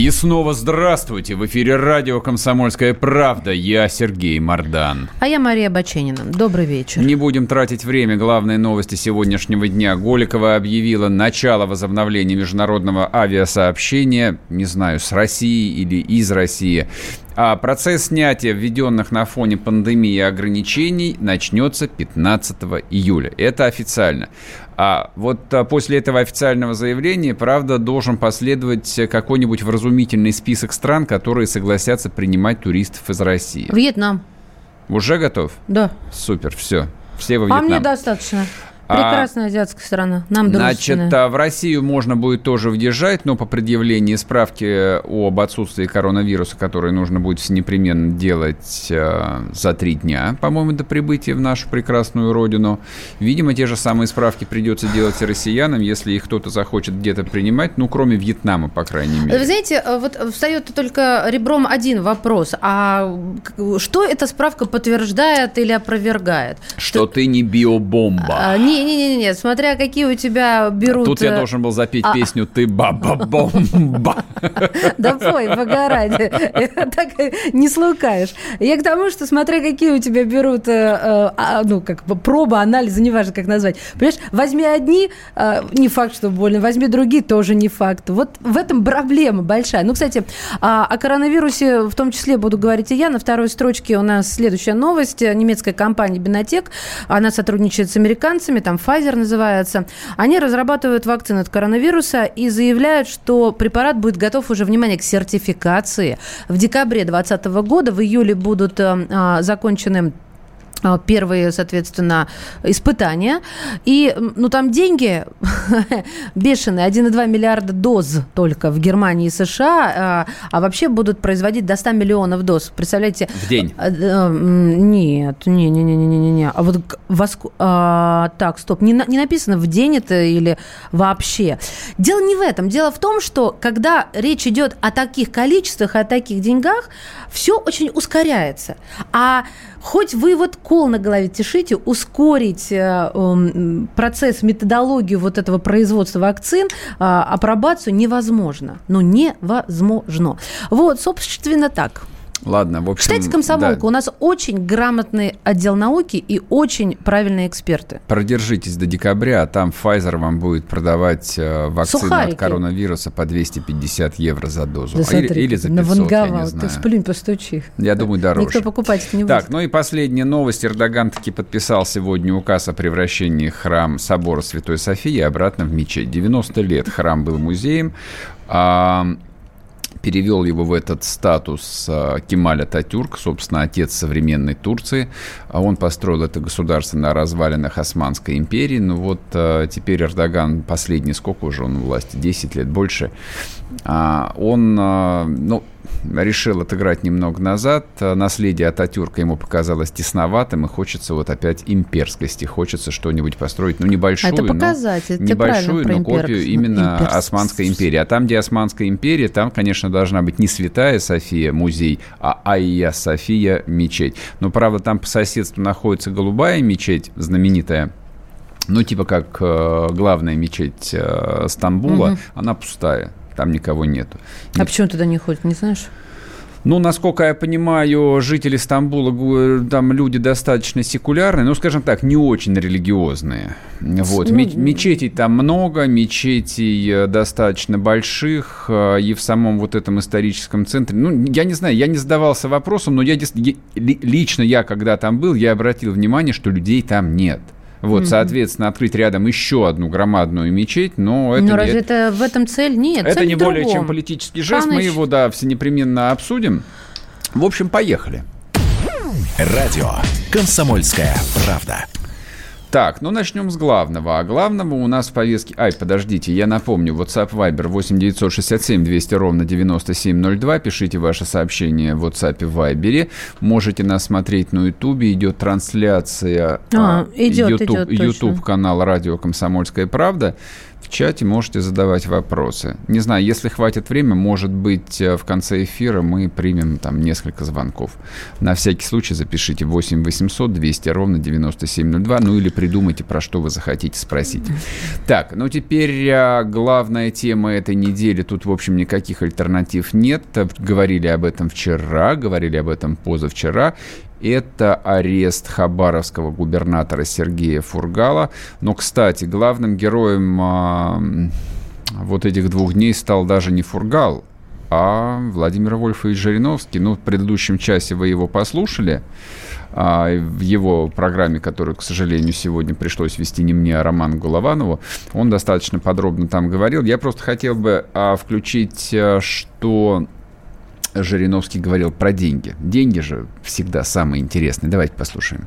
И снова здравствуйте! В эфире радио «Комсомольская правда». Я Сергей Мордан. А я Мария Баченина. Добрый вечер. Не будем тратить время. Главные новости сегодняшнего дня. Голикова объявила начало возобновления международного авиасообщения, не знаю, с Россией или из России. А процесс снятия введенных на фоне пандемии ограничений начнется 15 июля. Это официально. А вот а, после этого официального заявления, правда, должен последовать какой-нибудь вразумительный список стран, которые согласятся принимать туристов из России. Вьетнам. Уже готов? Да. Супер, все. Все во Вьетнам. А мне достаточно. Прекрасная а, азиатская страна, нам Значит, а в Россию можно будет тоже въезжать, но по предъявлении справки об отсутствии коронавируса, который нужно будет непременно делать э, за три дня, по-моему, до прибытия в нашу прекрасную родину. Видимо, те же самые справки придется делать и россиянам, если их кто-то захочет где-то принимать, ну, кроме Вьетнама, по крайней мере. Вы знаете, вот встает только ребром один вопрос. А что эта справка подтверждает или опровергает? Что, что... ты не биобомба. А, не, не-не-не, смотря какие у тебя берут... Тут я э, должен был запеть а... песню «Ты баба-бомба». Да пой, погоради. Так не слукаешь. Я к тому, что смотря какие у тебя берут, э, э, а, ну, как бы проба, анализы, неважно, как назвать. Понимаешь, возьми одни, не факт, что больно, возьми другие, тоже не факт. Вот в этом проблема большая. Ну, кстати, а, о коронавирусе в том числе буду говорить и я. На второй строчке у нас следующая новость. Немецкая компания Бинотек, она сотрудничает с американцами, там Pfizer называется, они разрабатывают вакцину от коронавируса и заявляют, что препарат будет готов уже, внимание, к сертификации в декабре 2020 года. В июле будут э, а, закончены первые, соответственно, испытания. И, ну, там деньги бешеные, 1,2 миллиарда доз только в Германии и США, а, а вообще будут производить до 100 миллионов доз. Представляете? В день? А, нет, не-не-не-не-не. А вот воску... а, так, стоп, не, на, не написано в день это или вообще. Дело не в этом. Дело в том, что когда речь идет о таких количествах, о таких деньгах, все очень ускоряется. А хоть вы вот кол на голове тешите, ускорить э, э, процесс, методологию вот этого производства вакцин, э, апробацию невозможно. Ну, невозможно. Вот, собственно, так. Ладно, в общем... Читайте «Комсомолку». Да. У нас очень грамотный отдел науки и очень правильные эксперты. Продержитесь до декабря, а там Pfizer вам будет продавать э, вакцину Сухарики. от коронавируса по 250 евро за дозу. Да, а смотри, или, или за 500, я не знаю. Ты сплюнь, постучи. Я думаю, дороже. Никто покупать не будет. Так, ну и последняя новость. Эрдоган таки подписал сегодня указ о превращении храм собора Святой Софии обратно в мечеть. 90 лет храм был музеем. Перевел его в этот статус а, Кемаль Ататюрк, собственно, отец современной Турции. А он построил это государство на развалинах Османской империи. Ну вот а, теперь Эрдоган, последний сколько уже он у власти, 10 лет больше, он, ну, решил отыграть немного назад. Наследие Ататюрка ему показалось тесноватым, и хочется вот опять имперскости. Хочется что-нибудь построить, ну, небольшую, это показать, но, небольшую, но копию именно имперск. Османской империи. А там, где Османская империя, там, конечно, должна быть не Святая София музей, а Айя София мечеть. Но, правда, там по соседству находится Голубая мечеть, знаменитая, ну, типа как э, главная мечеть э, Стамбула, угу. она пустая там никого нету. А почему туда не ходят, не знаешь? Ну, насколько я понимаю, жители Стамбула, там люди достаточно секулярные, ну, скажем так, не очень религиозные. Вот. Ну, мечетей там много, мечетей э, достаточно больших, э, и в самом вот этом историческом центре, ну, я не знаю, я не задавался вопросом, но я, лично я, когда там был, я обратил внимание, что людей там нет. Вот, mm-hmm. соответственно, открыть рядом еще одну громадную мечеть, но это Но разве это в этом цель? Нет, Это цель не более чем политический жест, Паныч... мы его, да, все непременно обсудим. В общем, поехали. Радио «Комсомольская правда». Так, ну начнем с главного. А главного у нас в повестке... Ай, подождите, я напомню. WhatsApp Viber 8 967 200 ровно 9702. Пишите ваши сообщения в WhatsApp и Viber. Можете нас смотреть на YouTube. Идет трансляция а, идет, YouTube, идет, YouTube канал «Радио Комсомольская правда» чате можете задавать вопросы. Не знаю, если хватит времени, может быть, э, в конце эфира мы примем там несколько звонков. На всякий случай запишите 8 800 200 ровно 9702, ну или придумайте, про что вы захотите спросить. Так, ну теперь э, главная тема этой недели. Тут, в общем, никаких альтернатив нет. Говорили об этом вчера, говорили об этом позавчера это арест хабаровского губернатора Сергея Фургала. Но, кстати, главным героем а, вот этих двух дней стал даже не Фургал, а Владимир Вольфович Жириновский. Ну, в предыдущем часе вы его послушали а, в его программе, которую, к сожалению, сегодня пришлось вести не мне, а Роману Голованову. Он достаточно подробно там говорил. Я просто хотел бы а, включить, а, что Жириновский говорил про деньги. Деньги же всегда самые интересные. Давайте послушаем.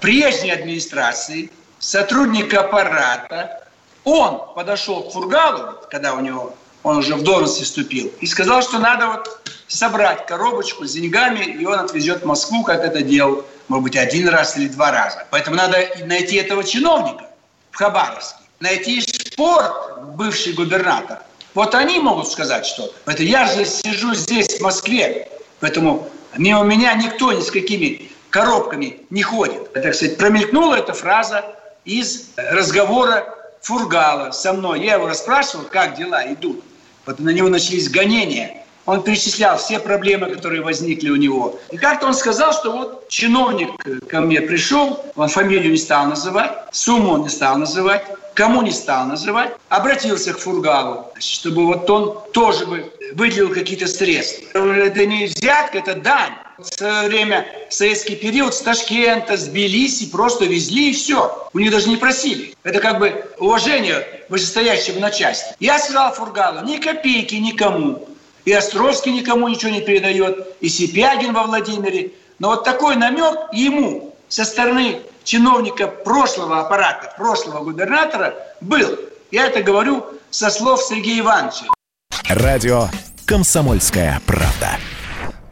Прежней администрации сотрудник аппарата, он подошел к Фургалу, когда у него он уже в должности вступил, и сказал, что надо вот собрать коробочку с деньгами, и он отвезет в Москву, как это делал, может быть, один раз или два раза. Поэтому надо найти этого чиновника в Хабаровске, найти спорт, бывший губернатор, вот они могут сказать что-то. Это я же сижу здесь, в Москве, поэтому мимо меня никто ни с какими коробками не ходит. Так сказать, промелькнула эта фраза из разговора Фургала со мной. Я его расспрашивал, как дела идут. Вот на него начались гонения. Он перечислял все проблемы, которые возникли у него. И как-то он сказал, что вот чиновник ко мне пришел, он фамилию не стал называть, сумму он не стал называть, кому не стал называть, обратился к Фургалу, чтобы вот он тоже бы выделил какие-то средства. Это не взятка, это дань. В свое время, в советский период, с Ташкента, с Тбилиси просто везли и все. У них даже не просили. Это как бы уважение вышестоящего начальства. Я сказал Фургалу, ни копейки никому. И Островский никому ничего не передает, и Сипягин во Владимире. Но вот такой намек ему со стороны чиновника прошлого аппарата, прошлого губернатора был. Я это говорю со слов Сергея Ивановича. Радио «Комсомольская правда».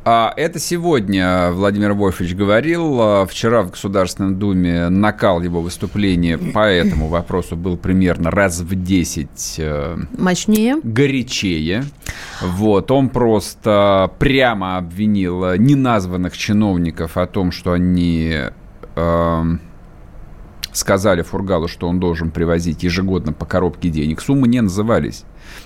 А это сегодня Владимир Вольфович говорил. А вчера в Государственной Думе накал его выступления по этому вопросу был примерно раз в 10 э, мощнее, горячее. Вот, он просто прямо обвинил неназванных чиновников о том, что они э, сказали Фургалу, что он должен привозить ежегодно по коробке денег. Суммы не назывались.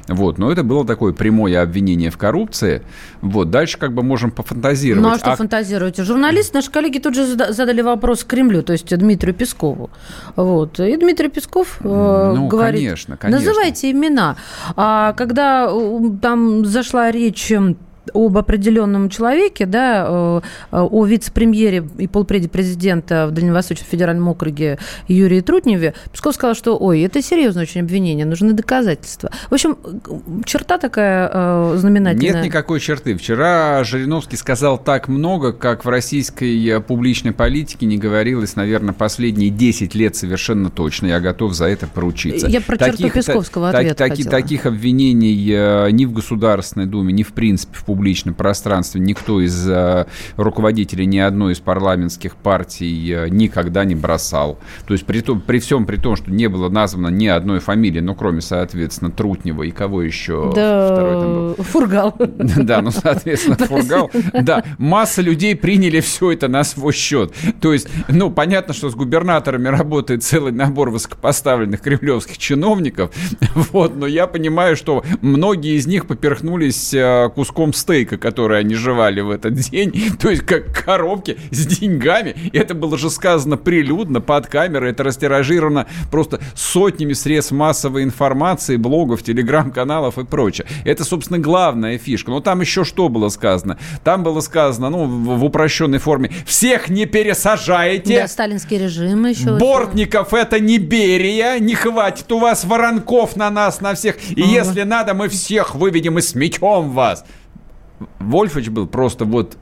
Вот, но это было такое прямое обвинение в коррупции. Вот, дальше как бы можем пофантазировать. Ну а что а... фантазируете? Журналисты, наши коллеги тут же задали вопрос Кремлю, то есть Дмитрию Пескову. Вот, и Дмитрий Песков э, ну, говорит, конечно, конечно. называйте имена. А когда там зашла речь об определенном человеке, да, э, о вице-премьере и полпреде президента в Дальневосточном федеральном округе Юрии Трутневе, Песков сказал, что, ой, это серьезное очень обвинение, нужны доказательства. В общем, черта такая э, знаменательная. Нет никакой черты. Вчера Жириновский сказал так много, как в российской э, публичной политике не говорилось, наверное, последние 10 лет совершенно точно. Я готов за это поручиться. Я про таких, черту Песковского та, ответа таки, Таких обвинений ни в Государственной Думе, ни в принципе в публичной публичном пространстве никто из э, руководителей ни одной из парламентских партий э, никогда не бросал. То есть при, том, при всем при том, что не было названо ни одной фамилии, ну, кроме, соответственно, Трутнева и кого еще? Да, второй там был? Фургал. Да, ну, соответственно, Фургал. Да, масса людей приняли все это на свой счет. То есть, ну, понятно, что с губернаторами работает целый набор высокопоставленных кремлевских чиновников, вот, но я понимаю, что многие из них поперхнулись э, куском стейка, который они жевали в этот день, то есть как коробки с деньгами. И это было же сказано прилюдно, под камерой, это растиражировано просто сотнями средств массовой информации, блогов, телеграм-каналов и прочее. Это, собственно, главная фишка. Но там еще что было сказано? Там было сказано, ну, в упрощенной форме, всех не пересажаете. Да, сталинский режим еще. Бортников это не Берия, не хватит у вас воронков на нас, на всех. И ага. если надо, мы всех выведем и сметем вас. Вольфович был просто вот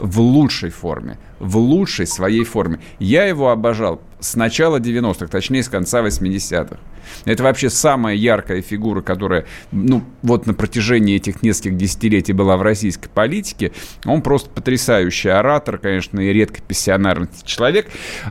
в лучшей форме, в лучшей своей форме. Я его обожал с начала 90-х, точнее, с конца 80-х. Это вообще самая яркая фигура, которая, ну, вот на протяжении этих нескольких десятилетий была в российской политике. Он просто потрясающий оратор, конечно, и редко пассионарный человек.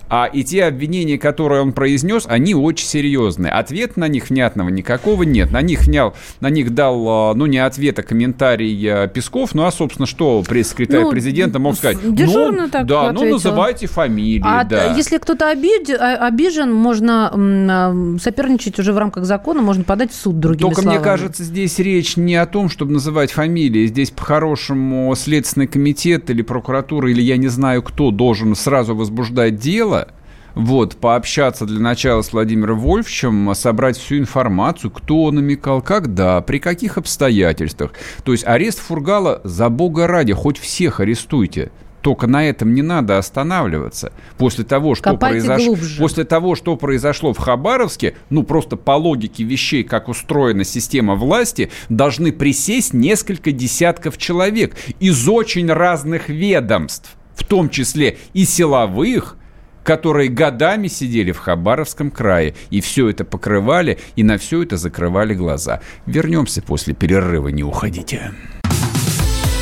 А и те обвинения, которые он произнес, они очень серьезные. Ответ на них внятного никакого нет. На них внял, на них дал, а, ну, не ответ, а комментарий а, Песков. Ну, а, собственно, что пресс-секретарь ну, президента мог сказать? Дежурно ну, так Да, ответил. ну, называйте фамилии, а да. если кто-то обид, а, обижен, можно соперничать уже в рамках закона, можно подать в суд другими Только словами. мне кажется, здесь речь не о том, чтобы называть фамилии. Здесь по-хорошему Следственный комитет или прокуратура, или я не знаю кто, должен сразу возбуждать дело, вот, пообщаться для начала с Владимиром Вольфовичем, собрать всю информацию, кто намекал, когда, при каких обстоятельствах. То есть арест Фургала, за бога ради, хоть всех арестуйте. Только на этом не надо останавливаться. После того, что, произош... После того, что произошло в Хабаровске, ну просто по логике вещей, как устроена система власти, должны присесть несколько десятков человек из очень разных ведомств, в том числе и силовых, которые годами сидели в Хабаровском крае и все это покрывали, и на все это закрывали глаза. Вернемся после перерыва, не уходите.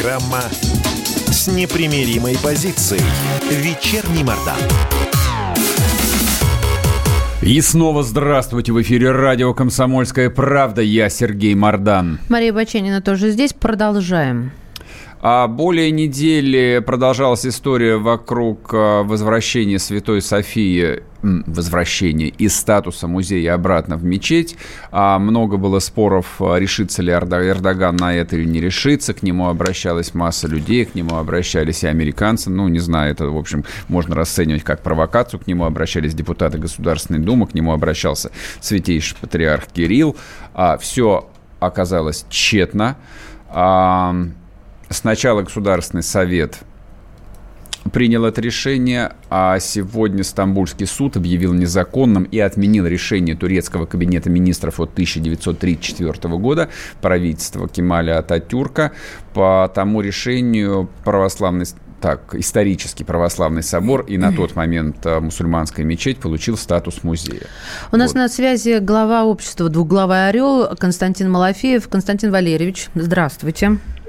Программа с непримиримой позицией. Вечерний Мордан. И снова здравствуйте. В эфире радио «Комсомольская правда». Я Сергей Мордан. Мария Баченина тоже здесь. Продолжаем. А более недели продолжалась история вокруг возвращения Святой Софии, возвращения из статуса музея обратно в мечеть. А много было споров, решится ли Эрдоган на это или не решится. К нему обращалась масса людей, к нему обращались и американцы. Ну, не знаю, это, в общем, можно расценивать как провокацию. К нему обращались депутаты Государственной Думы, к нему обращался святейший патриарх Кирилл. А, все оказалось тщетно. А, Сначала Государственный совет принял это решение, а сегодня Стамбульский суд объявил незаконным и отменил решение турецкого кабинета министров от 1934 года правительства Кемаля Ататюрка. По тому решению православный так, исторический православный собор и на тот момент мусульманская мечеть получил статус музея. У нас вот. на связи глава общества «Двуглавый орел» Константин Малафеев. Константин Валерьевич, здравствуйте. Здравствуйте.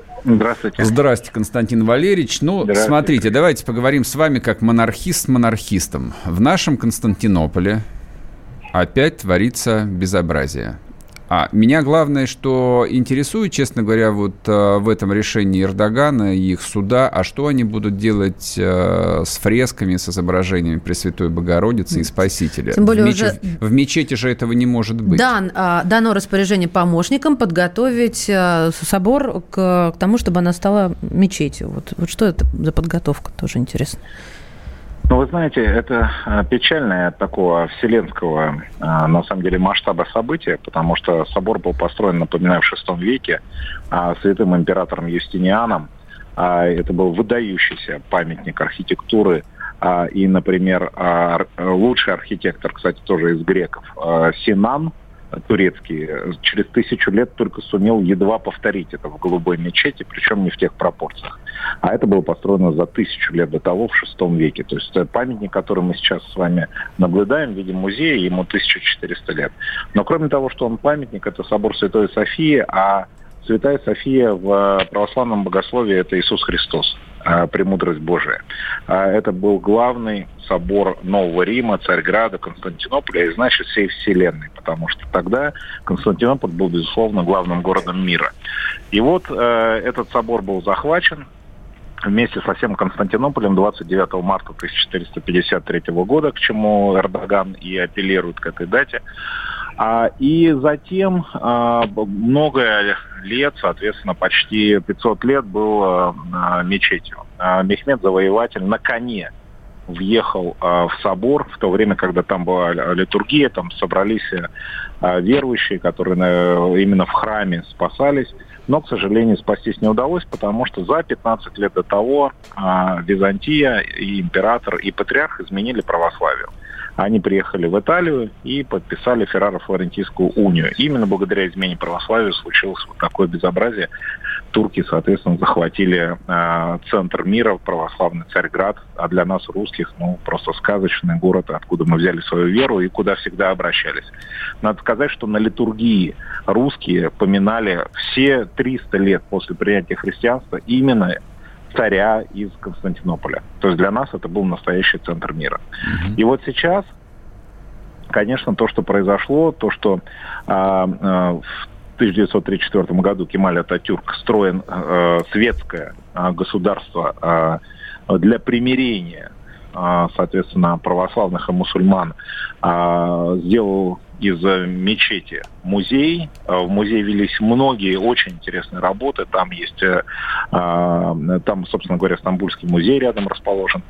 Здравствуйте, Константин Валерьевич. Ну, смотрите, давайте поговорим с вами как монархист с монархистом. В нашем Константинополе опять творится безобразие. А меня главное, что интересует, честно говоря, вот э, в этом решении Эрдогана и их суда, а что они будут делать э, с фресками, с изображениями Пресвятой Богородицы и Спасителя? Тем более в, мече... уже... в мечети же этого не может быть. Дан, э, дано распоряжение помощникам подготовить э, собор к, к тому, чтобы она стала мечетью. Вот, вот что это за подготовка, тоже интересно. Ну, вы знаете, это печальное такого вселенского, на самом деле, масштаба события, потому что собор был построен, напоминаю, в VI веке святым императором Юстинианом. Это был выдающийся памятник архитектуры. И, например, лучший архитектор, кстати, тоже из греков, Синан, турецкий, через тысячу лет только сумел едва повторить это в голубой мечети, причем не в тех пропорциях. А это было построено за тысячу лет до того, в шестом веке. То есть памятник, который мы сейчас с вами наблюдаем в виде музея, ему 1400 лет. Но кроме того, что он памятник, это собор Святой Софии, а Святая София в православном богословии – это Иисус Христос, премудрость Божия. Это был главный собор Нового Рима, Царьграда, Константинополя и, значит, всей Вселенной, потому что тогда Константинополь был, безусловно, главным городом мира. И вот этот собор был захвачен, вместе со всем Константинополем 29 марта 1453 года, к чему Эрдоган и апеллирует к этой дате. А, и затем а, много лет, соответственно, почти 500 лет был а, мечетью. Мехмед Завоеватель на коне въехал в собор в то время, когда там была литургия, там собрались верующие, которые именно в храме спасались. Но, к сожалению, спастись не удалось, потому что за 15 лет до того Византия и император и патриарх изменили православию. Они приехали в Италию и подписали Ферраро-Флорентийскую унию. Именно благодаря измене православия случилось вот такое безобразие. Турки, соответственно, захватили э, центр мира, православный Царьград, а для нас, русских, ну, просто сказочный город, откуда мы взяли свою веру и куда всегда обращались. Надо сказать, что на литургии русские поминали все 300 лет после принятия христианства именно царя из Константинополя. То есть для нас это был настоящий центр мира. Mm-hmm. И вот сейчас, конечно, то, что произошло, то, что а, а, в 1934 году Кемаль Ататюрк строен а, светское а, государство а, для примирения а, соответственно, православных и мусульман, а, сделал из мечети музей. А, в музее велись многие очень интересные работы. Там есть, э, там, собственно говоря, Стамбульский музей рядом расположен.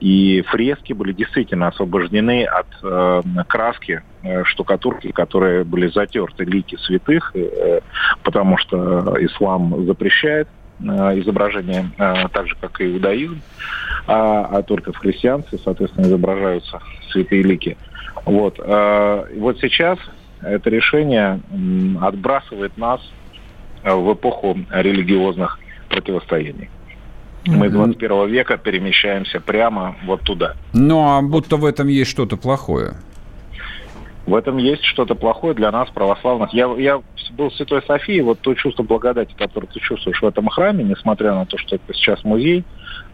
И фрески были действительно освобождены от э, краски э, штукатурки, которые были затерты лики святых, потому что ислам запрещает изображение так же, как и иудаизм а, а только в христианстве, соответственно, изображаются святые лики. Вот. А, вот сейчас это решение отбрасывает нас в эпоху религиозных противостояний. Мы из 21 века перемещаемся прямо вот туда. Ну, а будто в этом есть что-то плохое. В этом есть что-то плохое для нас, православных. Я, я был в Святой Софии, вот то чувство благодати, которое ты чувствуешь в этом храме, несмотря на то, что это сейчас музей,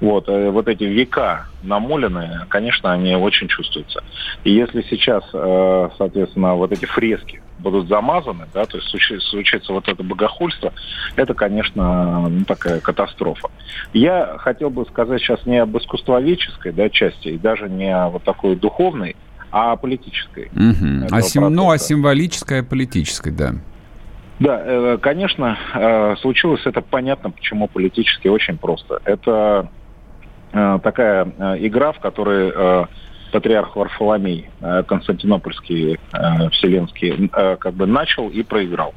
вот, э, вот эти века намоленные, конечно, они очень чувствуются. И если сейчас, э, соответственно, вот эти фрески будут замазаны, да, то есть случится вот это богохульство, это, конечно, ну, такая катастрофа. Я хотел бы сказать сейчас не об искусствоведческой да, части, и даже не о вот такой духовной, а политической. Угу. А сим... Ну, а символической, а политической, да. Да, э, конечно, случилось это понятно, почему политически очень просто. Это Э, такая э, игра, в которой э, патриарх Варфоломей Константинопольский Вселенский как бы начал и проиграл.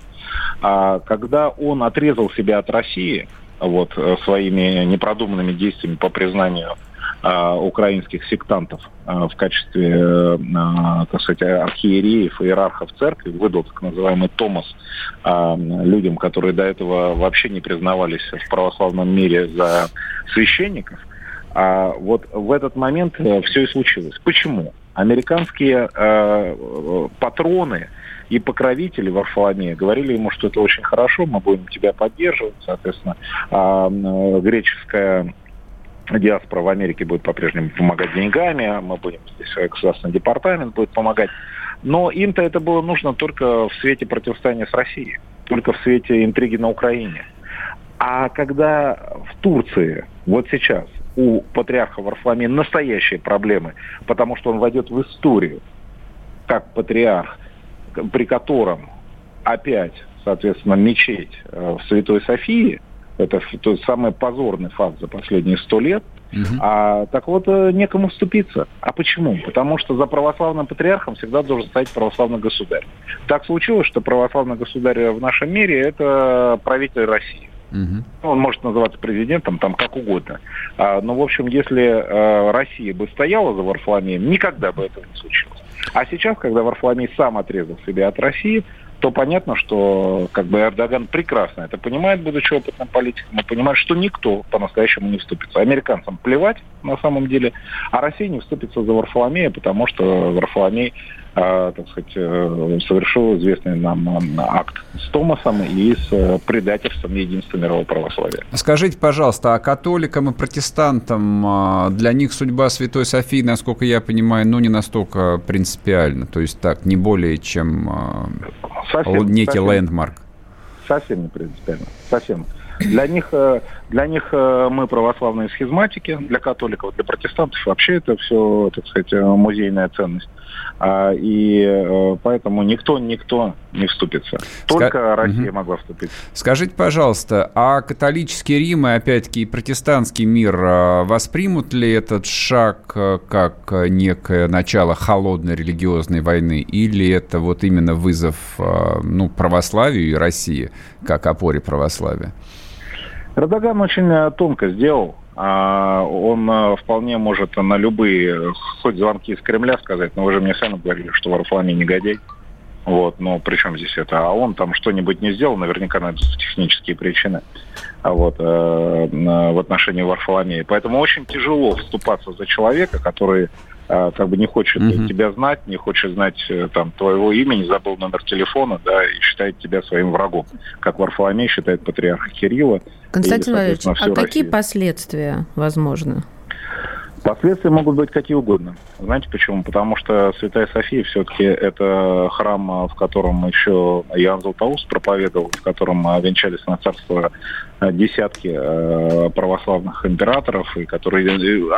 А когда он отрезал себя от России вот, своими непродуманными действиями по признанию украинских сектантов в качестве, так сказать, архиереев и иерархов церкви, выдал так называемый Томас людям, которые до этого вообще не признавались в православном мире за священников, а вот в этот момент э, все и случилось. Почему? Американские э, патроны и покровители Варфоломея говорили ему, что это очень хорошо, мы будем тебя поддерживать, соответственно, а, э, греческая диаспора в Америке будет по-прежнему помогать деньгами, а мы будем здесь, э, государственный департамент будет помогать. Но им-то это было нужно только в свете противостояния с Россией, только в свете интриги на Украине. А когда в Турции вот сейчас у патриарха Варфоломея настоящие проблемы, потому что он войдет в историю как патриарх, при котором опять, соответственно, мечеть э, в Святой Софии, это то есть, самый позорный факт за последние сто лет, Угу. А, так вот, э, некому вступиться. А почему? Потому что за православным патриархом всегда должен стоять православный государь. Так случилось, что православный государь в нашем мире – это правитель России. Угу. Он может называться президентом, там как угодно. А, но, в общем, если а, Россия бы стояла за Варфоломеем, никогда бы этого не случилось. А сейчас, когда Варфоломей сам отрезал себя от России, то понятно, что как бы Эрдоган прекрасно это понимает, будучи опытным политиком, и понимает, что никто по-настоящему не вступится. Американцам плевать на самом деле, а Россия не вступится за Варфоломея, потому что Варфоломей так сказать, э, совершил известный нам акт с Томасом и с э, предательством единства мирового православия. Скажите, пожалуйста, а католикам и протестантам а, для них судьба Святой Софии, насколько я понимаю, ну не настолько принципиальна, то есть так, не более чем а, совсем, некий совсем. лендмарк? совсем не принципиально. Совсем. Для них, э, для них э, мы православные схизматики, для католиков, для протестантов вообще это все, так сказать, э, музейная ценность. А, и поэтому никто, никто не вступится. Только Ска... Россия угу. могла вступить. Скажите, пожалуйста, а католический Рим и, опять-таки, протестантский мир воспримут ли этот шаг как некое начало холодной религиозной войны? Или это вот именно вызов ну, православию и России как опоре православия? Эрдоган очень э, тонко сделал. А, он э, вполне может на любые, хоть звонки из Кремля сказать, но вы же мне сами говорили, что Варфоломей негодяй. Вот, но при чем здесь это? А он там что-нибудь не сделал, наверняка на технические причины а вот, э, в отношении Варфоломея. Поэтому очень тяжело вступаться за человека, который как бы не хочет mm-hmm. тебя знать, не хочет знать э, там твоего имени, забыл номер телефона, да, и считает тебя своим врагом, как Варфоломей считает патриарха Кирилла. Константин Валерьевич, а Россию. какие последствия возможны? Последствия могут быть какие угодно. Знаете почему? Потому что Святая София все-таки это храм, в котором еще Иоанн Златоуст проповедовал, в котором венчались на царство десятки православных императоров, и который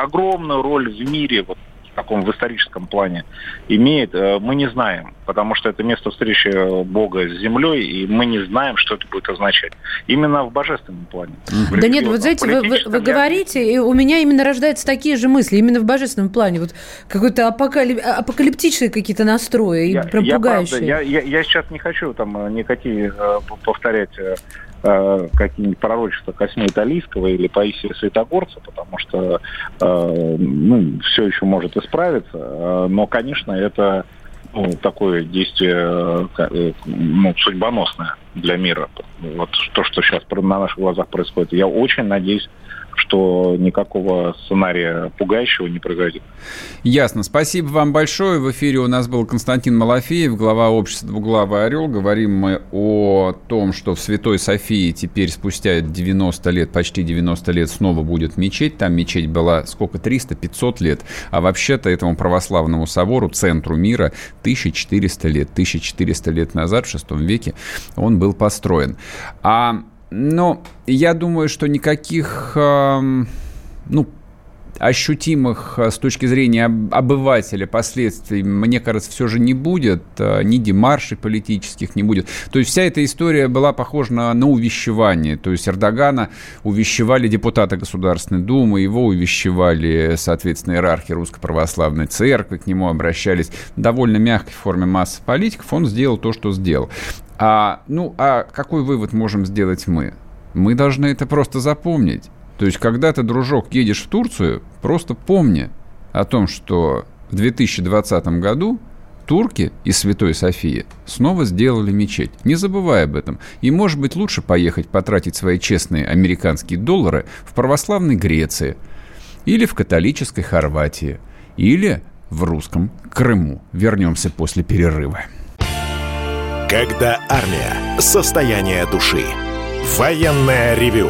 огромную роль в мире вот, в таком в историческом плане имеет, э, мы не знаем, потому что это место встречи Бога с землей, и мы не знаем, что это будет означать. Именно в божественном плане. В да нет, вот знаете, вы, вы, вы говорите, и у меня именно рождаются такие же мысли, именно в божественном плане. Вот какой-то апокалип... апокалиптичные какие-то настрои, я, прям я, пугающие. Правда, я, я, я сейчас не хочу там э, никакие э, повторять э, какие-нибудь пророчества Косьмы Италийского или Паисия Святогорца, потому что э, ну, все еще может исправиться. Э, но, конечно, это ну, такое действие э, ну, судьбоносное для мира. Вот то, что сейчас на наших глазах происходит. Я очень надеюсь, что никакого сценария пугающего не произойдет. Ясно. Спасибо вам большое. В эфире у нас был Константин Малафеев, глава общества «Двуглавый орел». Говорим мы о том, что в Святой Софии теперь спустя 90 лет, почти 90 лет, снова будет мечеть. Там мечеть была сколько? 300-500 лет. А вообще-то этому православному собору, центру мира, 1400 лет. 1400 лет назад, в VI веке, он был построен. А но я думаю, что никаких, ну, ощутимых э, с точки зрения обывателя последствий, мне кажется, все же не будет. Э, ни демаршей политических не будет. То есть вся эта история была похожа на, на увещевание. То есть Эрдогана увещевали депутаты Государственной Думы, его увещевали, соответственно, иерархи Русской Православной Церкви, к нему обращались в довольно мягкой форме массы политиков. Он сделал то, что сделал. А, ну, а какой вывод можем сделать мы? Мы должны это просто запомнить. То есть, когда ты, дружок, едешь в Турцию, просто помни о том, что в 2020 году турки из Святой Софии снова сделали мечеть. Не забывай об этом. И, может быть, лучше поехать потратить свои честные американские доллары в православной Греции, или в католической Хорватии, или в русском Крыму. Вернемся после перерыва. Когда армия. Состояние души. Военное ревю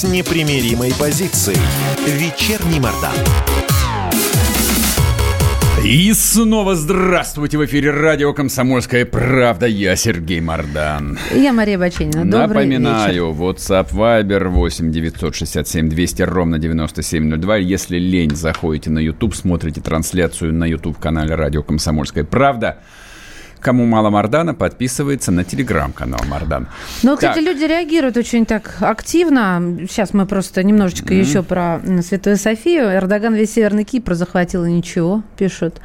с непримиримой позицией. Вечерний Мордан. И снова здравствуйте в эфире радио «Комсомольская правда». Я Сергей Мордан. Я Мария Баченина. Добрый Напоминаю, вечер. WhatsApp Viber 8 967 200 ровно 9702. Если лень, заходите на YouTube, смотрите трансляцию на YouTube-канале радио «Комсомольская правда». Кому мало Мардана, подписывается на телеграм-канал Мардан. Ну, кстати, так. люди реагируют очень так активно. Сейчас мы просто немножечко mm-hmm. еще про Святую Софию. Эрдоган весь Северный Кипр захватил и ничего, пишут.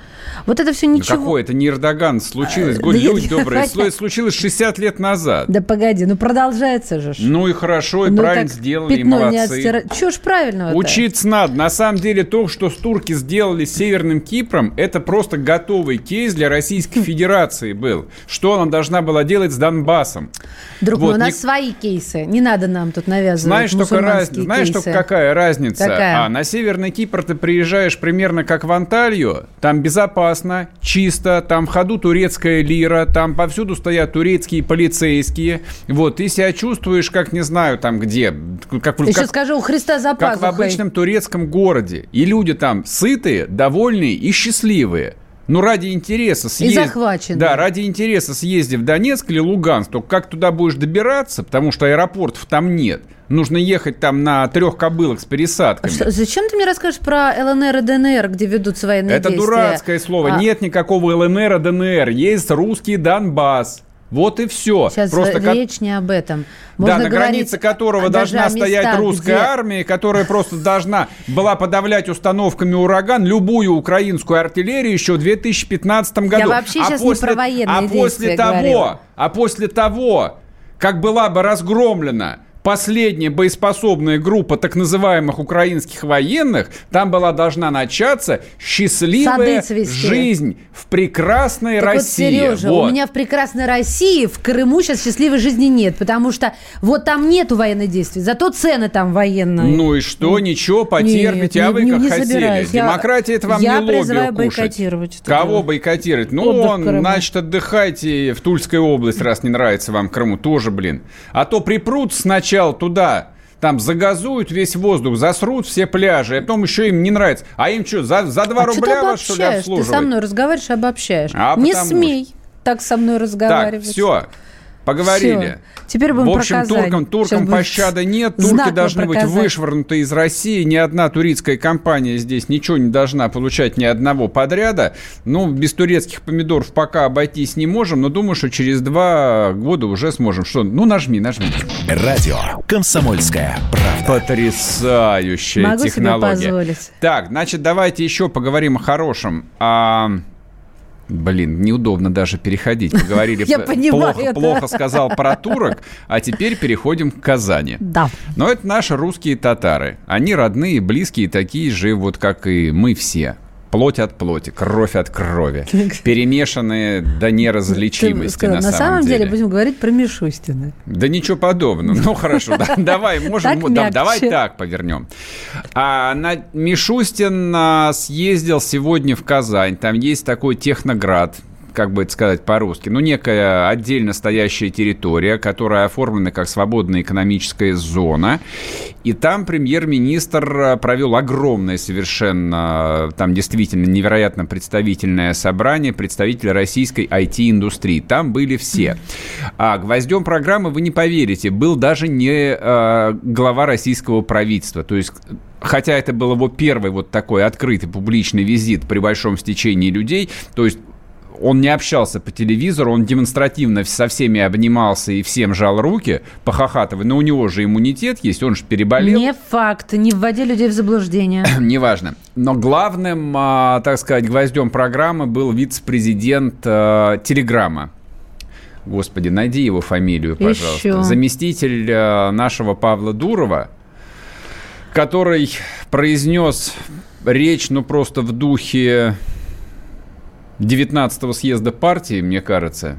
Вот это все ничего. Да какой? Это не Эрдоган. Случилось, а, люди добрые, случилось 60 лет назад. Да погоди, ну продолжается же. Ну и хорошо, и ну, правильно сделали, и молодцы. Отстира... Чего ж правильного Учиться надо. На самом деле то, что турки сделали с Северным Кипром, это просто готовый кейс для Российской Федерации был. Что она должна была делать с Донбассом? Друг вот, мой, у нас не... свои кейсы. Не надо нам тут навязывать Знаешь, только раз... Знаешь, только какая разница? Какая? А, на Северный Кипр ты приезжаешь примерно как в Анталью. Там безопасно, чисто, там в ходу турецкая лира, там повсюду стоят турецкие полицейские. Вот, ты себя чувствуешь, как, не знаю, там где. Как, Еще как, скажу, у Христа за Как в обычном турецком городе. И люди там сытые, довольные и счастливые. Ну, ради интереса съездить. И захвачены. Да, ради интереса съезди в Донецк или Луганск. Только как туда будешь добираться, потому что аэропортов там нет. Нужно ехать там на трех кобылах с пересадками. Что, зачем ты мне расскажешь про ЛНР и ДНР, где ведутся военные Это действия? Это дурацкое слово. А... Нет никакого ЛНР и ДНР. Есть русский Донбасс. Вот и все. Сейчас Просто речь не об этом. Можно да, на границе которого должна стоять русская где... армия, которая просто должна была подавлять установками «Ураган» любую украинскую артиллерию еще в 2015 году. Я вообще а сейчас после, не про военные а после того, говорила. А после того, как была бы разгромлена последняя боеспособная группа так называемых украинских военных, там была должна начаться счастливая жизнь в прекрасной так России. Вот, Сережа, вот. у меня в прекрасной России, в Крыму сейчас счастливой жизни нет, потому что вот там нету военных действий, зато цены там военные. Ну и что, ничего, потерпите, нет, а вы не, как не хотели. Собираюсь. Демократия это вам я не лобби бойкотировать. Кого дело. бойкотировать? Ну, он, значит, отдыхайте в Тульской области, раз не нравится вам Крыму, тоже, блин. А то припрут сначала сначала туда там загазуют весь воздух, засрут все пляжи, а потом еще им не нравится. А им что, за, за 2 а рубля вас, что ли, обслуживать? Ты со мной разговариваешь, обобщаешь. А не смей что... так со мной разговаривать. Так, все. Поговорили. Все. Теперь будем В общем, туркам, туркам пощады нет. Турки должны быть вышвырнуты из России. Ни одна турецкая компания здесь ничего не должна получать ни одного подряда. Ну, без турецких помидоров пока обойтись не можем, но думаю, что через два года уже сможем. Что? Ну, нажми, нажми. Радио «Комсомольская правда». Потрясающая Могу технология. Себе позволить. Так, значит, давайте еще поговорим о хорошем. А... Блин, неудобно даже переходить. Поговорили, Я понимаю плохо, плохо сказал про турок, а теперь переходим к Казани. Да. Но это наши русские татары. Они родные, близкие, такие же, вот как и мы все плоть от плоти, кровь от крови, перемешанные до неразличимости на, на самом деле. деле. будем говорить про Мишустина. Да ничего подобного. Ну хорошо, давай, можем, давай так повернем. А Мишустин а, съездил сегодня в Казань. Там есть такой техноград, как бы это сказать по-русски, ну, некая отдельно стоящая территория, которая оформлена как свободная экономическая зона. И там премьер-министр э, провел огромное совершенно, там действительно невероятно представительное собрание представителей российской IT-индустрии. Там были все. А гвоздем программы, вы не поверите, был даже не э, глава российского правительства. То есть хотя это был его первый вот такой открытый публичный визит при большом стечении людей, то есть он не общался по телевизору, он демонстративно со всеми обнимался и всем жал руки, похохатывая, но у него же иммунитет есть, он же переболел. Не факт, не вводи людей в заблуждение. Неважно. Но главным, а, так сказать, гвоздем программы был вице-президент а, Телеграма. Господи, найди его фамилию, пожалуйста. Еще. Заместитель а, нашего Павла Дурова, который произнес речь, ну, просто в духе 19-го съезда партии, мне кажется,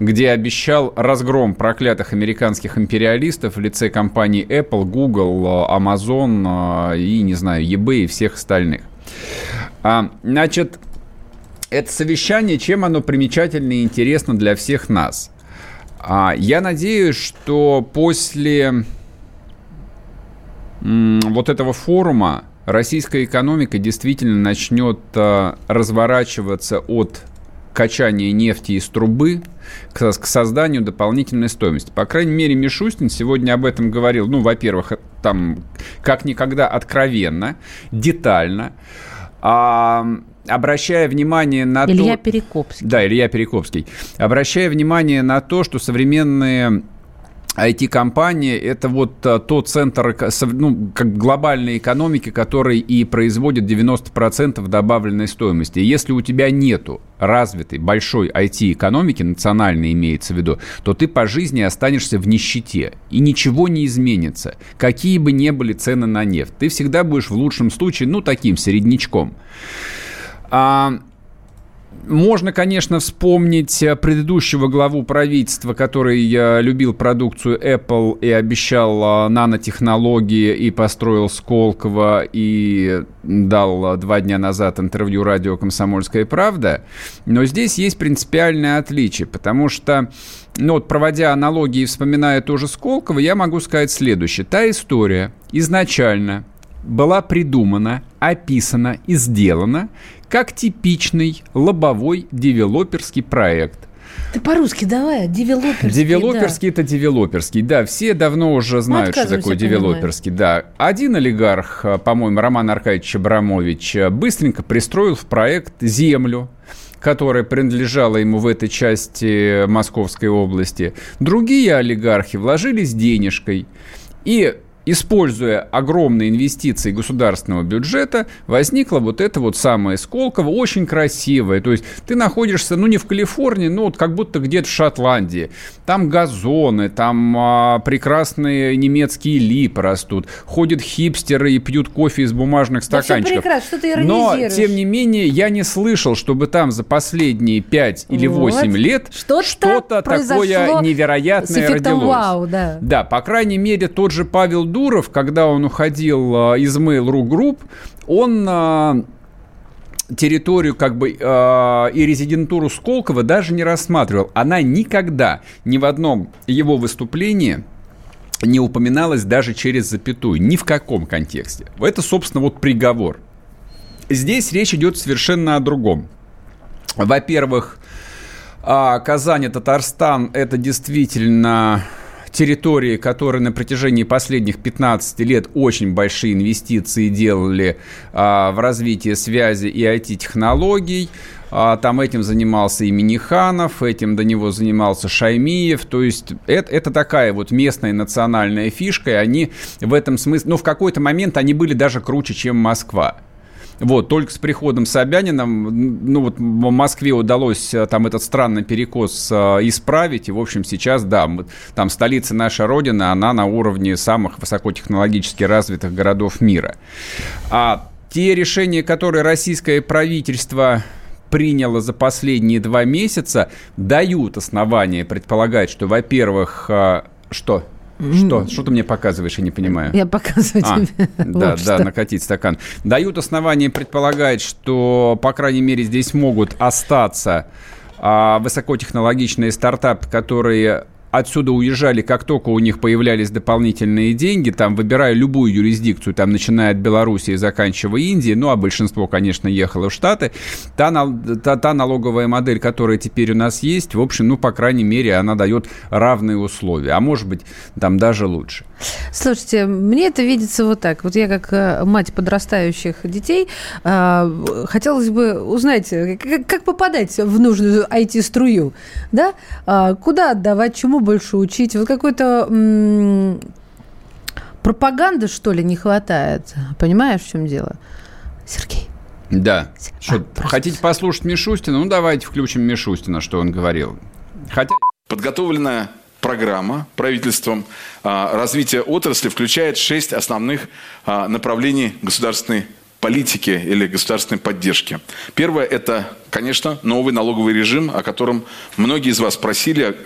где обещал разгром проклятых американских империалистов в лице компаний Apple, Google, Amazon и, не знаю, eBay и всех остальных. А, значит, это совещание, чем оно примечательно и интересно для всех нас? А, я надеюсь, что после м, вот этого форума российская экономика действительно начнет а, разворачиваться от качания нефти из трубы к, к созданию дополнительной стоимости. По крайней мере, Мишустин сегодня об этом говорил, ну, во-первых, там как никогда откровенно, детально. А, обращая внимание на Илья то... Перекопский. Да, Илья Перекопский. Обращая внимание на то, что современные IT-компании – это вот а, тот центр ну, как глобальной экономики, который и производит 90% добавленной стоимости. если у тебя нету развитой большой IT-экономики, национальной имеется в виду, то ты по жизни останешься в нищете. И ничего не изменится. Какие бы ни были цены на нефть. Ты всегда будешь в лучшем случае, ну, таким, середнячком. А, можно, конечно, вспомнить э, предыдущего главу правительства, который любил продукцию Apple и обещал э, нанотехнологии и построил Сколково и дал э, два дня назад интервью радио «Комсомольская правда». Но здесь есть принципиальное отличие, потому что, ну вот проводя аналогии и вспоминая тоже Сколково, я могу сказать следующее. Та история изначально была придумана, описана и сделана как типичный лобовой девелоперский проект. Ты по-русски давай, девелоперский. Девелоперский да. это девелоперский, да. Все давно уже знают, что такое девелоперский, да. Один олигарх, по-моему, Роман Аркадьевич Абрамович, быстренько пристроил в проект землю, которая принадлежала ему в этой части Московской области. Другие олигархи вложились денежкой. И используя огромные инвестиции государственного бюджета, возникла вот эта вот самая Сколково, очень красивая. То есть ты находишься, ну, не в Калифорнии, но вот как будто где-то в Шотландии. Там газоны, там а, прекрасные немецкие липы растут. Ходят хипстеры и пьют кофе из бумажных стаканчиков. Да что ты Но, тем не менее, я не слышал, чтобы там за последние 5 или 8 вот. лет что-то, что-то такое невероятное родилось. Вау, да. да, по крайней мере, тот же Павел Дуров, когда он уходил а, из Mail.ru Group, он а, территорию как бы э, и резидентуру Сколково даже не рассматривал. Она никогда ни в одном его выступлении не упоминалась даже через запятую, ни в каком контексте. Это, собственно, вот приговор. Здесь речь идет совершенно о другом. Во-первых, Казань и Татарстан – это действительно территории, которые на протяжении последних 15 лет очень большие инвестиции делали а, в развитие связи и IT-технологий. А, там этим занимался и Миниханов, этим до него занимался Шаймиев. То есть это, это такая вот местная национальная фишка, и они в этом смысле, ну, в какой-то момент они были даже круче, чем Москва. Вот, только с приходом Собянина, ну вот в Москве удалось э, там этот странный перекос э, исправить. И, в общем, сейчас, да, мы, там столица наша Родина, она на уровне самых высокотехнологически развитых городов мира. А те решения, которые российское правительство приняло за последние два месяца, дают основания предполагать, что, во-первых, э, что? Что? Что ты мне показываешь, я не понимаю. Я показываю а, тебе. Да, вот да, что. накатить стакан. Дают основания предполагать, что, по крайней мере, здесь могут остаться а, высокотехнологичные стартапы, которые отсюда уезжали, как только у них появлялись дополнительные деньги, там, выбирая любую юрисдикцию, там, начиная от Беларуси и заканчивая Индией, ну, а большинство, конечно, ехало в Штаты, та, та, та налоговая модель, которая теперь у нас есть, в общем, ну, по крайней мере, она дает равные условия, а может быть, там даже лучше. Слушайте, мне это видится вот так. Вот я как э, мать подрастающих детей, э, хотелось бы узнать, как попадать в нужную IT-струю, да? А куда отдавать, чему больше учить? Вот какой-то пропаганды, что ли, не хватает. Понимаешь, в чем дело? Сергей. Да. Что, а, хотите послушать Мишустина? Ну, давайте включим Мишустина, что он говорил. Хотя... Подготовленная программа правительством а, развития отрасли включает шесть основных а, направлений государственной политики или государственной поддержки. Первое – это, конечно, новый налоговый режим, о котором многие из вас просили,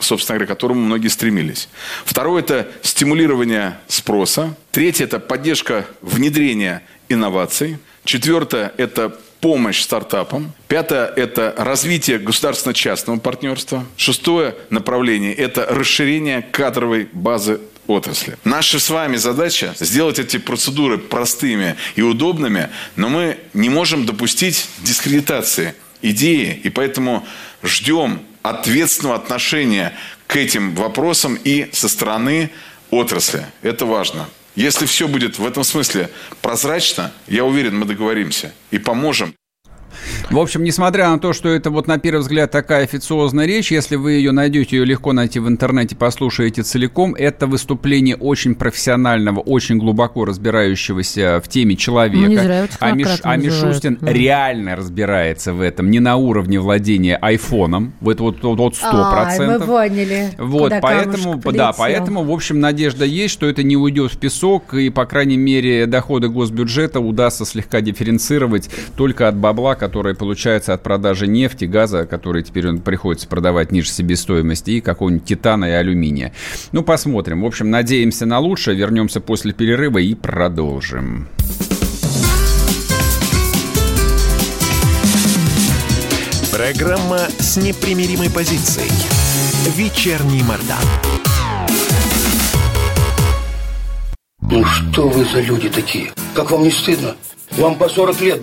собственно говоря, к которому многие стремились. Второе – это стимулирование спроса. Третье – это поддержка внедрения инноваций. Четвертое – это помощь стартапам. Пятое – это развитие государственно-частного партнерства. Шестое направление – это расширение кадровой базы отрасли. Наша с вами задача сделать эти процедуры простыми и удобными, но мы не можем допустить дискредитации идеи, и поэтому ждем ответственного отношения к этим вопросам и со стороны отрасли. Это важно. Если все будет в этом смысле прозрачно, я уверен, мы договоримся и поможем. В общем, несмотря на то, что это вот на первый взгляд такая официозная речь, если вы ее найдете, ее легко найти в интернете, послушаете целиком, это выступление очень профессионального, очень глубоко разбирающегося в теме человека. Ну, не зря а, Миш, а Мишустин mm. реально разбирается в этом, не на уровне владения айфоном, вот вот вот сто процентов. мы поняли. Вот, поэтому, да, поэтому, в общем, надежда есть, что это не уйдет в песок, и, по крайней мере, доходы госбюджета удастся слегка дифференцировать только от бабла, которое получается от продажи нефти, газа, который теперь он приходится продавать ниже себестоимости, и какого-нибудь титана и алюминия. Ну, посмотрим. В общем, надеемся на лучшее. Вернемся после перерыва и продолжим. Программа с непримиримой позицией. Вечерний Мордан. Ну что вы за люди такие? Как вам не стыдно? Вам по 40 лет.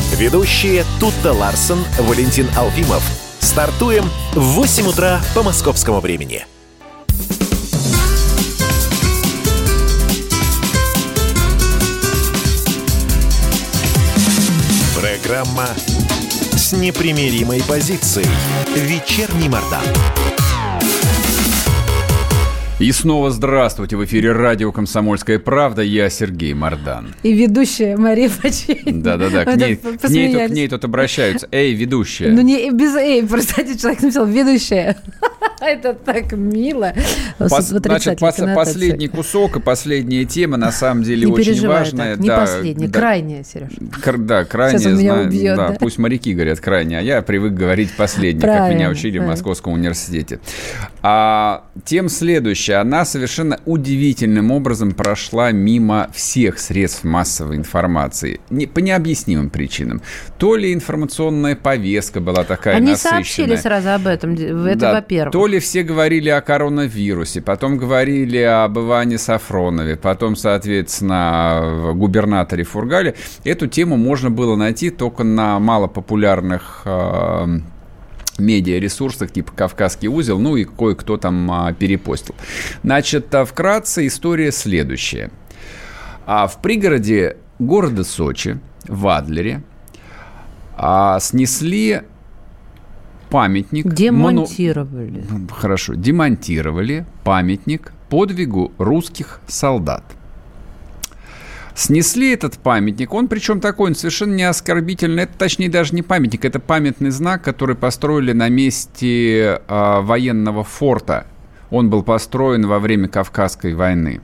Ведущие Тутта Ларсон, Валентин Алфимов. Стартуем в 8 утра по московскому времени. Программа с непримиримой позицией. Вечерний Мордан. И снова здравствуйте. В эфире радио «Комсомольская правда». Я Сергей Мордан. И ведущая Мария Баченина. Да-да-да, к ней, к, ней тут, к ней тут обращаются. Эй, ведущая. Ну, не без эй, просто один человек написал «ведущая». Это так мило. Пос, значит, пос, последний кусок и последняя тема, на самом деле, не очень важная. Так, не да, последняя, да, крайняя, Сереж. Кр, да, крайняя. Сейчас он меня знаю, убьет, да, да. Пусть моряки говорят крайняя, а я привык говорить последняя, как меня учили в Московском университете. А, тем следующая. Она совершенно удивительным образом прошла мимо всех средств массовой информации. Не, по необъяснимым причинам. То ли информационная повестка была такая Они насыщенная. сообщили сразу об этом, это да, во-первых. То ли все говорили о коронавирусе, потом говорили об Иване Сафронове, потом, соответственно, о губернаторе Фургале. Эту тему можно было найти только на малопопулярных э, медиаресурсах типа «Кавказский узел», ну и кое-кто там а, перепостил. Значит, а, вкратце история следующая. А в пригороде города Сочи, в Адлере, а, снесли памятник... Демонтировали. Ману... Хорошо, демонтировали памятник подвигу русских солдат. Снесли этот памятник, он причем такой, он совершенно не оскорбительный, это точнее даже не памятник, это памятный знак, который построили на месте э, военного форта. Он был построен во время Кавказской войны.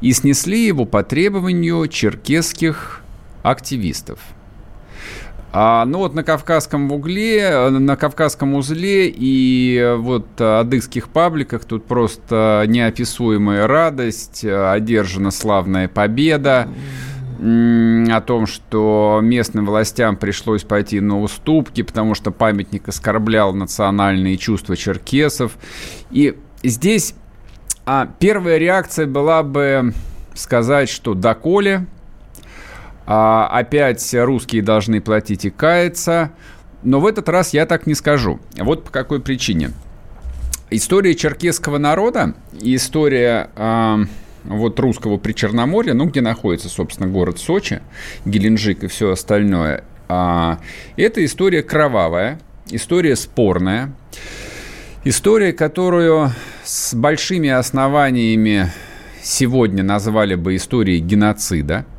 И снесли его по требованию черкесских активистов – а, ну вот на Кавказском угле, на Кавказском узле и вот адыгских пабликах тут просто неописуемая радость, одержана славная победа о том, что местным властям пришлось пойти на уступки, потому что памятник оскорблял национальные чувства черкесов. И здесь а, первая реакция была бы сказать, что доколе, а, опять русские должны платить и каяться. Но в этот раз я так не скажу. Вот по какой причине. История черкесского народа и история э, вот русского Причерноморья, ну, где находится, собственно, город Сочи, Геленджик и все остальное, э, это история кровавая, история спорная, история, которую с большими основаниями сегодня назвали бы историей геноцида –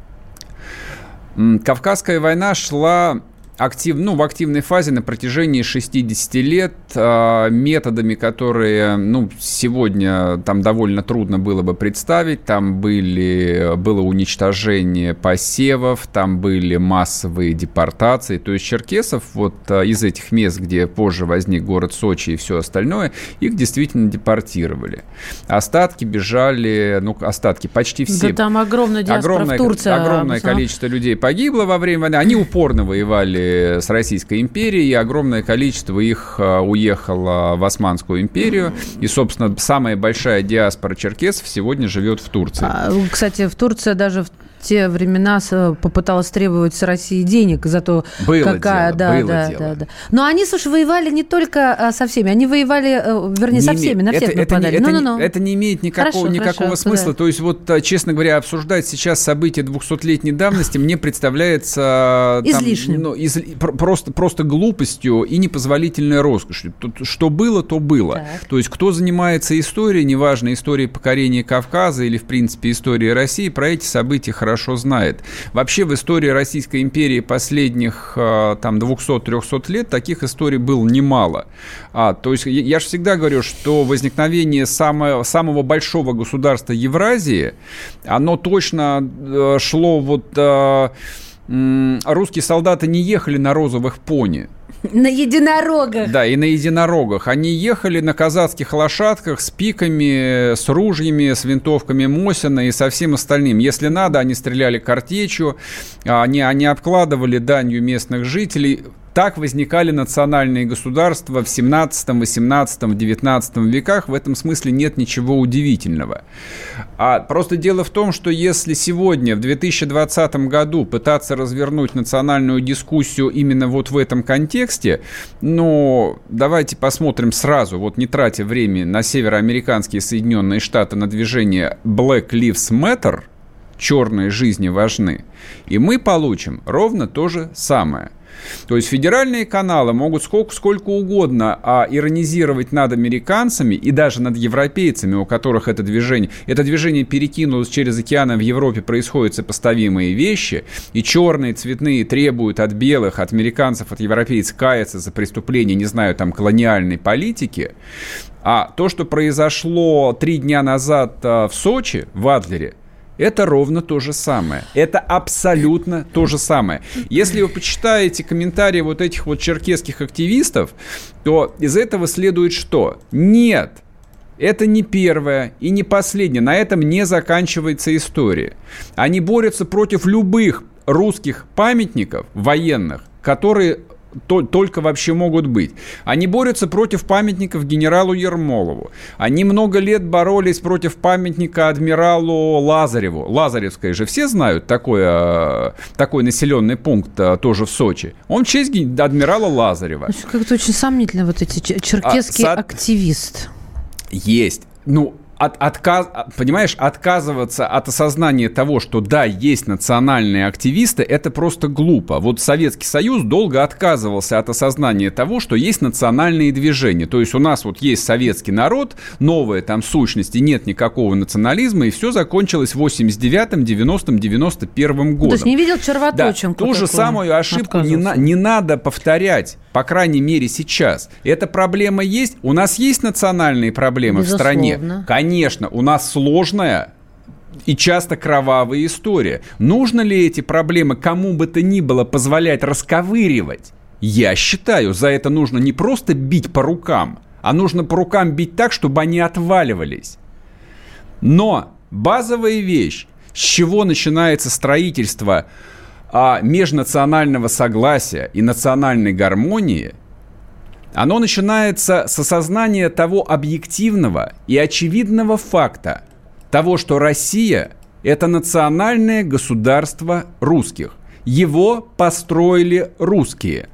Кавказская война шла актив, ну, в активной фазе на протяжении 60 лет э, методами, которые ну, сегодня там довольно трудно было бы представить. Там были, было уничтожение посевов, там были массовые депортации. То есть черкесов вот э, из этих мест, где позже возник город Сочи и все остальное, их действительно депортировали. Остатки бежали, ну, остатки почти все. Да там огромная диаспора огромное, в Турции. огромное количество людей погибло во время войны. Они упорно воевали с Российской империей, и огромное количество их а, уехало в Османскую империю. И, собственно, самая большая диаспора черкесов сегодня живет в Турции. А, кстати, в Турции даже в те времена попыталась требовать с России денег за то, было какая, дело, да, было да, дело. да, да. Но они, слушай, воевали не только а, со всеми, они воевали, э, вернее, Не со име- всеми, на всех это, нападали. не, это, Ну, ну, ну. это не имеет никакого, Хорошо, никакого хорошо, смысла. да. То есть, вот, а, честно говоря, обсуждать сейчас события 200-летней давности мне представляется... там, Излишним. ну, из- пр- просто, просто глупостью и непозволительной роскошью. Что было, то было. Так. То есть, кто занимается историей, неважно, историей покорения Кавказа или, в принципе, историей России, про эти события хорошо знает. Вообще, в истории Российской империи последних а, там 200-300 лет таких историй было немало. А, то есть, я, же всегда говорю, что возникновение самого, самого большого государства Евразии, оно точно э, шло вот... э, русские солдаты не ехали на розовых пони. На единорогах. Да, и на единорогах. Они ехали на казацких лошадках с пиками, с ружьями, с винтовками Мосина и со всем остальным. Если надо, они стреляли картечью, а они, они обкладывали данью местных жителей. Так возникали национальные государства в 17, 18, 19 веках. В этом смысле нет ничего удивительного. А просто дело в том, что если сегодня, в 2020 году, пытаться развернуть национальную дискуссию именно вот в этом контексте, ну, давайте посмотрим сразу, вот не тратя время на североамериканские Соединенные Штаты на движение Black Lives Matter, черные жизни важны, и мы получим ровно то же самое – то есть федеральные каналы могут сколько, сколько угодно а, иронизировать над американцами и даже над европейцами, у которых это движение, это движение перекинулось через океаны в Европе, происходят сопоставимые вещи, и черные, цветные требуют от белых, от американцев, от европейцев каяться за преступления, не знаю, там, колониальной политики. А то, что произошло три дня назад а, в Сочи, в Адлере, это ровно то же самое. Это абсолютно то же самое. Если вы почитаете комментарии вот этих вот черкесских активистов, то из этого следует что? Нет, это не первое и не последнее. На этом не заканчивается история. Они борются против любых русских памятников военных, которые то, только вообще могут быть. Они борются против памятников генералу Ермолову. Они много лет боролись против памятника адмиралу Лазареву. Лазаревское же все знают, такое, такой населенный пункт а, тоже в Сочи. Он в честь адмирала Лазарева. Как-то очень сомнительно вот эти чер- черкесский А, со- активист. Есть. Ну, от, отказ, понимаешь, отказываться от осознания того, что да, есть национальные активисты, это просто глупо. Вот Советский Союз долго отказывался от осознания того, что есть национальные движения. То есть у нас вот есть советский народ, новая там сущность, и нет никакого национализма, и все закончилось в 89-м, 90-м, 91-м годом. То есть не видел Да, червоточинку ту же самую ошибку не, на- не надо повторять, по крайней мере сейчас. Эта проблема есть. У нас есть национальные проблемы в стране. Конечно, у нас сложная и часто кровавая история. Нужно ли эти проблемы кому бы то ни было позволять расковыривать? Я считаю, за это нужно не просто бить по рукам, а нужно по рукам бить так, чтобы они отваливались. Но базовая вещь, с чего начинается строительство а, межнационального согласия и национальной гармонии, оно начинается с осознания того объективного и очевидного факта, того, что Россия – это национальное государство русских. Его построили русские.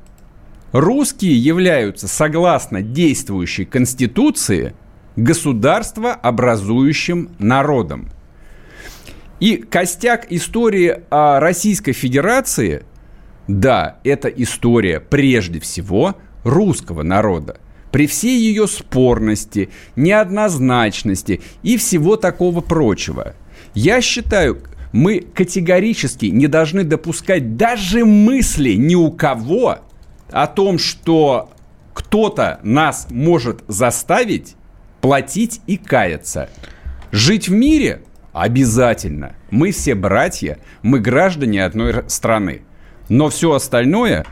Русские являются, согласно действующей Конституции, государство-образующим народом. И костяк истории а, Российской Федерации, да, это история прежде всего русского народа. При всей ее спорности, неоднозначности и всего такого прочего. Я считаю, Мы категорически не должны допускать даже мысли ни у кого о том, что кто-то нас может заставить платить и каяться. Жить в мире обязательно. Мы все братья, мы граждане одной страны. Но все остальное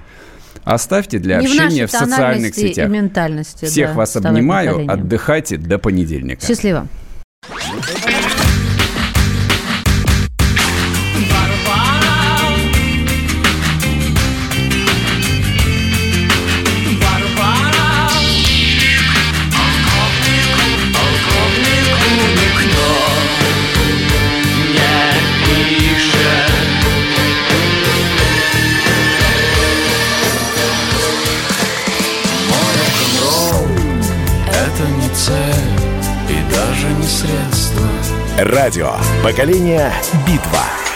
оставьте для Не общения в, в социальных сетях. И ментальности, Всех да, вас обнимаю, отдыхайте до понедельника. Счастливо. Радио. Поколение. Битва.